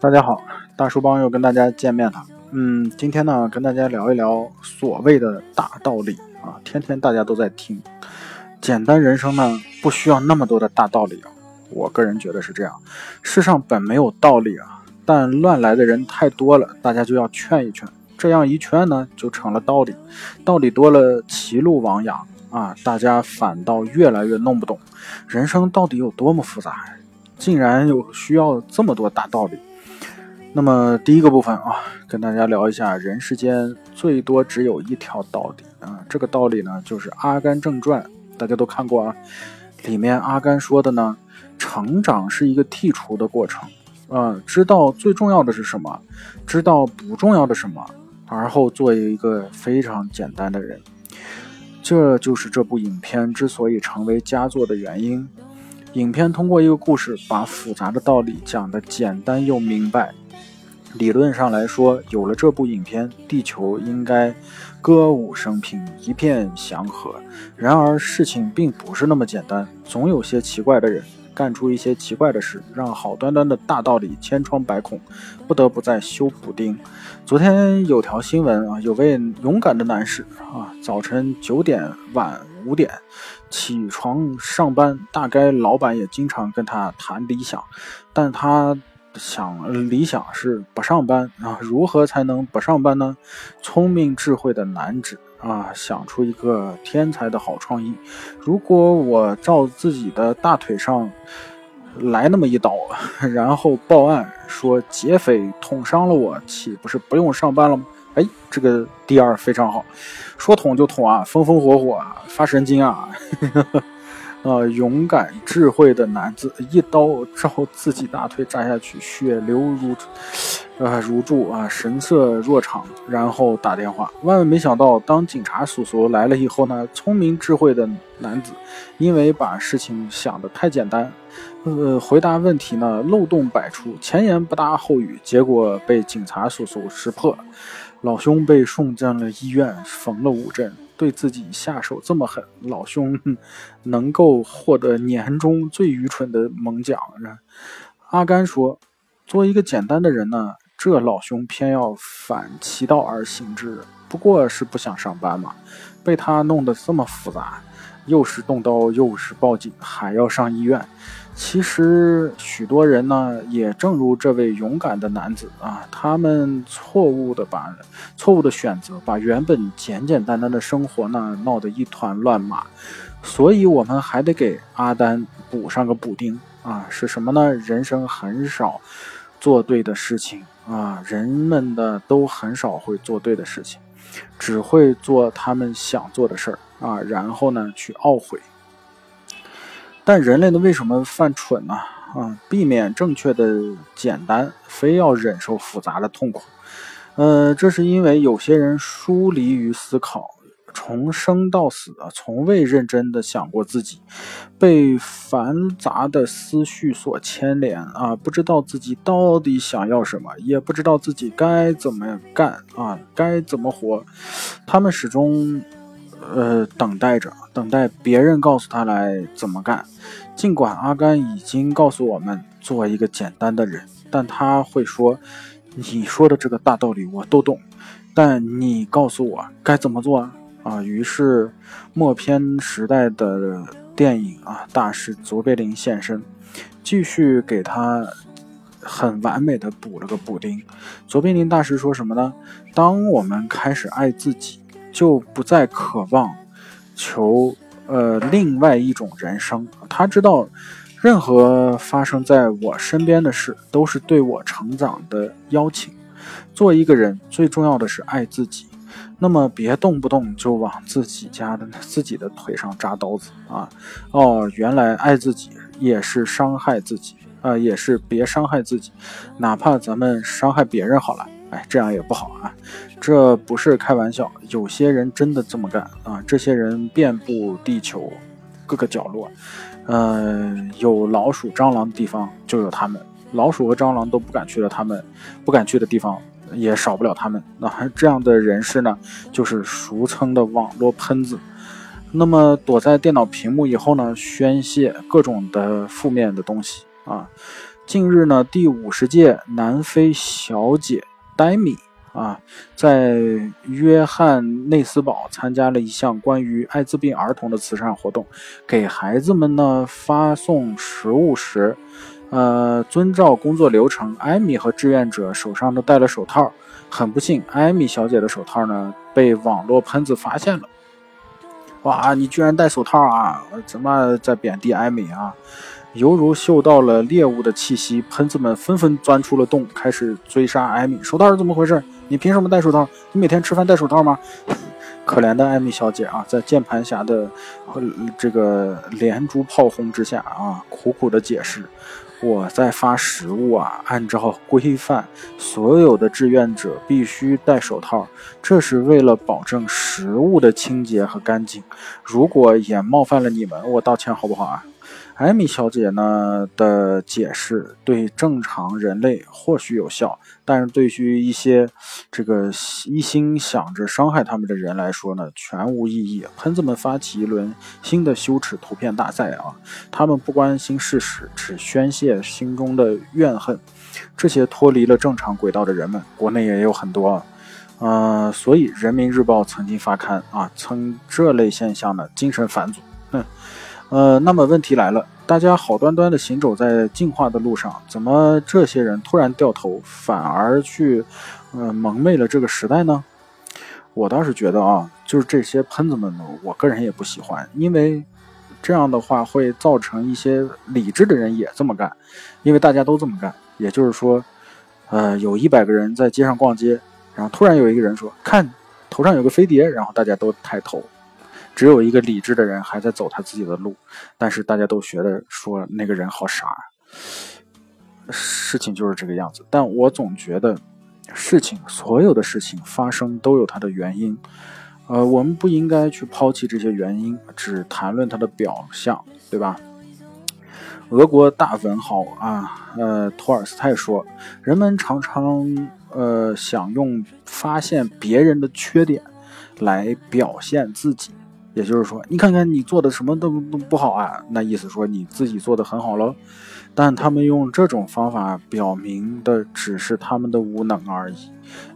大家好，大叔帮又跟大家见面了。嗯，今天呢，跟大家聊一聊所谓的大道理啊，天天大家都在听。简单人生呢，不需要那么多的大道理啊。我个人觉得是这样，世上本没有道理啊，但乱来的人太多了，大家就要劝一劝。这样一劝呢，就成了道理。道理多了，歧路亡羊啊，大家反倒越来越弄不懂，人生到底有多么复杂，竟然有需要这么多大道理。那么第一个部分啊，跟大家聊一下人世间最多只有一条道理啊，这个道理呢就是《阿甘正传》，大家都看过啊。里面阿甘说的呢，成长是一个剔除的过程啊，知道最重要的是什么，知道不重要的什么，而后做一个非常简单的人。这就是这部影片之所以成为佳作的原因。影片通过一个故事，把复杂的道理讲得简单又明白。理论上来说，有了这部影片，地球应该歌舞升平，一片祥和。然而，事情并不是那么简单，总有些奇怪的人干出一些奇怪的事，让好端端的大道理千疮百孔，不得不再修补丁。昨天有条新闻啊，有位勇敢的男士啊，早晨九点晚五点起床上班，大概老板也经常跟他谈理想，但他。想理想是不上班啊？如何才能不上班呢？聪明智慧的男子啊，想出一个天才的好创意。如果我照自己的大腿上来那么一刀，然后报案说劫匪捅伤了我，岂不是不用上班了吗？哎，这个第二非常好，说捅就捅啊，风风火火啊，发神经啊！呃，勇敢智慧的男子一刀照自己大腿扎下去，血流如，啊如注啊，神色若常，然后打电话。万万没想到，当警察叔叔来了以后呢，聪明智慧的男子因为把事情想得太简单，呃，回答问题呢漏洞百出，前言不搭后语，结果被警察叔叔识破，老兄被送进了医院，缝了五针。对自己下手这么狠，老兄能够获得年终最愚蠢的猛奖。阿甘说：“做一个简单的人呢，这老兄偏要反其道而行之，不过是不想上班嘛。被他弄得这么复杂，又是动刀，又是报警，还要上医院。”其实许多人呢，也正如这位勇敢的男子啊，他们错误的把错误的选择，把原本简简单单的生活呢闹得一团乱麻。所以，我们还得给阿丹补上个补丁啊，是什么呢？人生很少做对的事情啊，人们的都很少会做对的事情，只会做他们想做的事儿啊，然后呢去懊悔。但人类呢，为什么犯蠢呢？啊，避免正确的简单，非要忍受复杂的痛苦。呃，这是因为有些人疏离于思考，从生到死啊，从未认真的想过自己，被繁杂的思绪所牵连啊，不知道自己到底想要什么，也不知道自己该怎么干啊，该怎么活。他们始终。呃，等待着，等待别人告诉他来怎么干。尽管阿甘已经告诉我们做一个简单的人，但他会说：“你说的这个大道理我都懂，但你告诉我该怎么做啊啊？”，于是默片时代的电影啊大师卓别林现身，继续给他很完美的补了个补丁。卓别林大师说什么呢？当我们开始爱自己。就不再渴望求呃另外一种人生。他知道，任何发生在我身边的事都是对我成长的邀请。做一个人最重要的是爱自己，那么别动不动就往自己家的自己的腿上扎刀子啊！哦，原来爱自己也是伤害自己啊，也是别伤害自己，哪怕咱们伤害别人好了。哎，这样也不好啊！这不是开玩笑，有些人真的这么干啊！这些人遍布地球各个角落，嗯，有老鼠、蟑螂的地方就有他们，老鼠和蟑螂都不敢去的，他们不敢去的地方也少不了他们。那还这样的人士呢，就是俗称的网络喷子。那么躲在电脑屏幕以后呢，宣泄各种的负面的东西啊。近日呢，第五十届南非小姐黛米啊，在约翰内斯堡参加了一项关于艾滋病儿童的慈善活动，给孩子们呢发送食物时，呃，遵照工作流程，艾米和志愿者手上都戴了手套。很不幸，艾米小姐的手套呢被网络喷子发现了。哇，你居然戴手套啊！怎么在贬低艾米啊？犹如嗅到了猎物的气息，喷子们纷纷钻出了洞，开始追杀艾米。手套是怎么回事？你凭什么戴手套？你每天吃饭戴手套吗？可怜的艾米小姐啊，在键盘侠的这个连珠炮轰之下啊，苦苦的解释。我在发食物啊，按照规范，所有的志愿者必须戴手套，这是为了保证食物的清洁和干净。如果也冒犯了你们，我道歉好不好啊？艾米小姐呢的解释对正常人类或许有效，但是对于一些这个一心想着伤害他们的人来说呢，全无意义。喷子们发起一轮新的羞耻图片大赛啊！他们不关心事实，只宣泄心中的怨恨。这些脱离了正常轨道的人们，国内也有很多，呃，所以人民日报曾经发刊啊，称这类现象呢精神返祖。哼。呃，那么问题来了，大家好端端的行走在进化的路上，怎么这些人突然掉头，反而去，呃，蒙昧了这个时代呢？我倒是觉得啊，就是这些喷子们，我个人也不喜欢，因为这样的话会造成一些理智的人也这么干，因为大家都这么干，也就是说，呃，有一百个人在街上逛街，然后突然有一个人说，看头上有个飞碟，然后大家都抬头。只有一个理智的人还在走他自己的路，但是大家都觉得说那个人好傻。事情就是这个样子，但我总觉得事情所有的事情发生都有它的原因，呃，我们不应该去抛弃这些原因，只谈论它的表象，对吧？俄国大文豪啊，呃，托尔斯泰说，人们常常呃想用发现别人的缺点来表现自己。也就是说，你看看你做的什么都都不好啊，那意思说你自己做的很好喽。但他们用这种方法表明的只是他们的无能而已。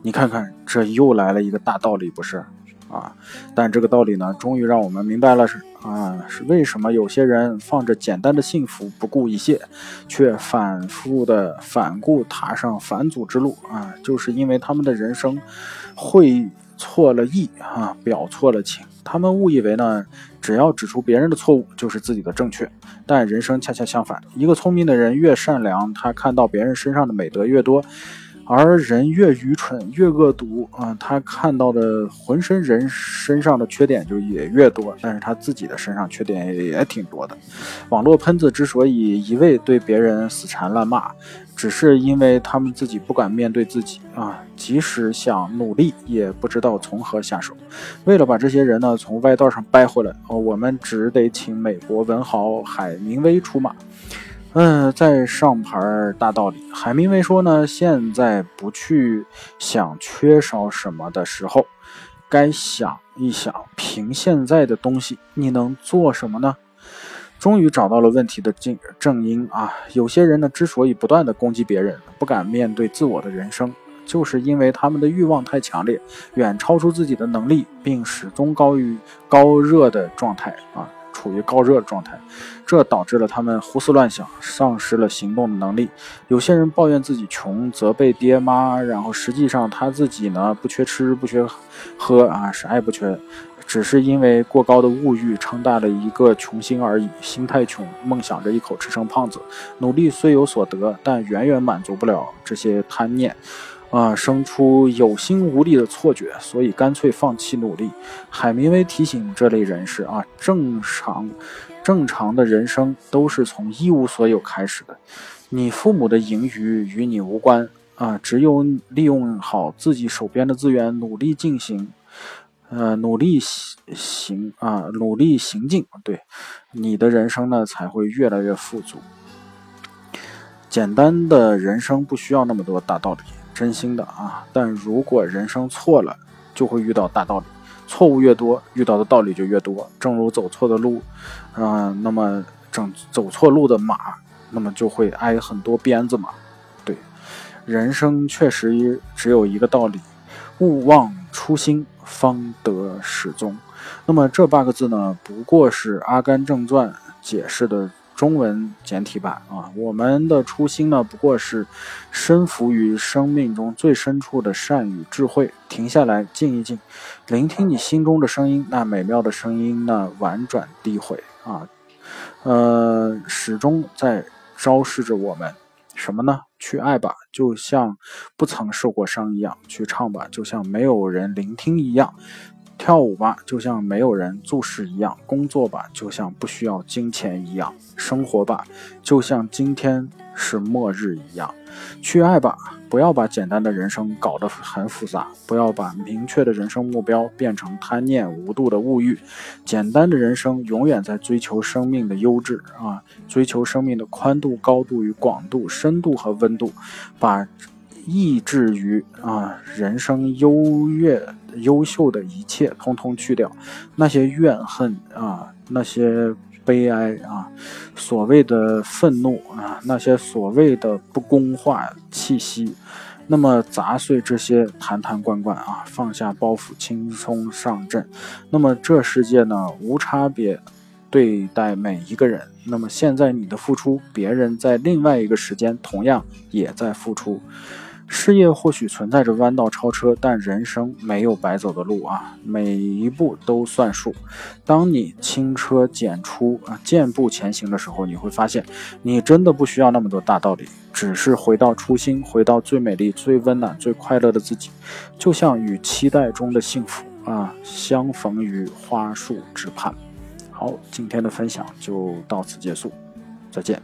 你看看，这又来了一个大道理，不是啊？但这个道理呢，终于让我们明白了是啊，是为什么有些人放着简单的幸福不顾一切，却反复的反顾踏上反祖之路啊？就是因为他们的人生会错了意啊，表错了情。他们误以为呢，只要指出别人的错误就是自己的正确，但人生恰恰相反。一个聪明的人越善良，他看到别人身上的美德越多；而人越愚蠢、越恶毒啊，他看到的浑身人身上的缺点就也越多。但是他自己的身上缺点也挺多的。网络喷子之所以一味对别人死缠烂骂。只是因为他们自己不敢面对自己啊，即使想努力，也不知道从何下手。为了把这些人呢从歪道上掰回来，哦，我们只得请美国文豪海明威出马。嗯，在上牌大道理，海明威说呢，现在不去想缺少什么的时候，该想一想，凭现在的东西，你能做什么呢？终于找到了问题的正正因啊！有些人呢，之所以不断的攻击别人，不敢面对自我的人生，就是因为他们的欲望太强烈，远超出自己的能力，并始终高于高热的状态啊，处于高热的状态，这导致了他们胡思乱想，丧失了行动的能力。有些人抱怨自己穷，责备爹妈，然后实际上他自己呢，不缺吃不缺喝啊，啥也不缺。只是因为过高的物欲撑大了一个穷心而已，心太穷，梦想着一口吃成胖子。努力虽有所得，但远远满足不了这些贪念，啊，生出有心无力的错觉，所以干脆放弃努力。海明威提醒这类人士啊，正常正常的人生都是从一无所有开始的，你父母的盈余与你无关啊，只有利用好自己手边的资源，努力进行。呃，努力行啊，努力行进，对，你的人生呢才会越来越富足。简单的人生不需要那么多大道理，真心的啊。但如果人生错了，就会遇到大道理。错误越多，遇到的道理就越多。正如走错的路，啊，那么整走错路的马那么就会挨很多鞭子嘛。对，人生确实只有一个道理：勿忘初心，方得始终。那么这八个字呢，不过是《阿甘正传》解释的。中文简体版啊，我们的初心呢，不过是身服于生命中最深处的善与智慧，停下来静一静，聆听你心中的声音，那美妙的声音呢，婉转低回啊，呃，始终在昭示着我们什么呢？去爱吧，就像不曾受过伤一样；去唱吧，就像没有人聆听一样。跳舞吧，就像没有人注视一样；工作吧，就像不需要金钱一样；生活吧，就像今天是末日一样。去爱吧，不要把简单的人生搞得很复杂，不要把明确的人生目标变成贪念无度的物欲。简单的人生永远在追求生命的优质啊，追求生命的宽度、高度与广度、深度和温度，把抑制于啊人生优越。优秀的一切通通去掉，那些怨恨啊，那些悲哀啊，所谓的愤怒啊，那些所谓的不公化气息，那么砸碎这些坛坛罐罐啊，放下包袱，轻松上阵。那么这世界呢，无差别对待每一个人。那么现在你的付出，别人在另外一个时间同样也在付出。事业或许存在着弯道超车，但人生没有白走的路啊，每一步都算数。当你轻车简出啊，健步前行的时候，你会发现，你真的不需要那么多大道理，只是回到初心，回到最美丽、最温暖、最快乐的自己，就像与期待中的幸福啊，相逢于花树之畔。好，今天的分享就到此结束，再见。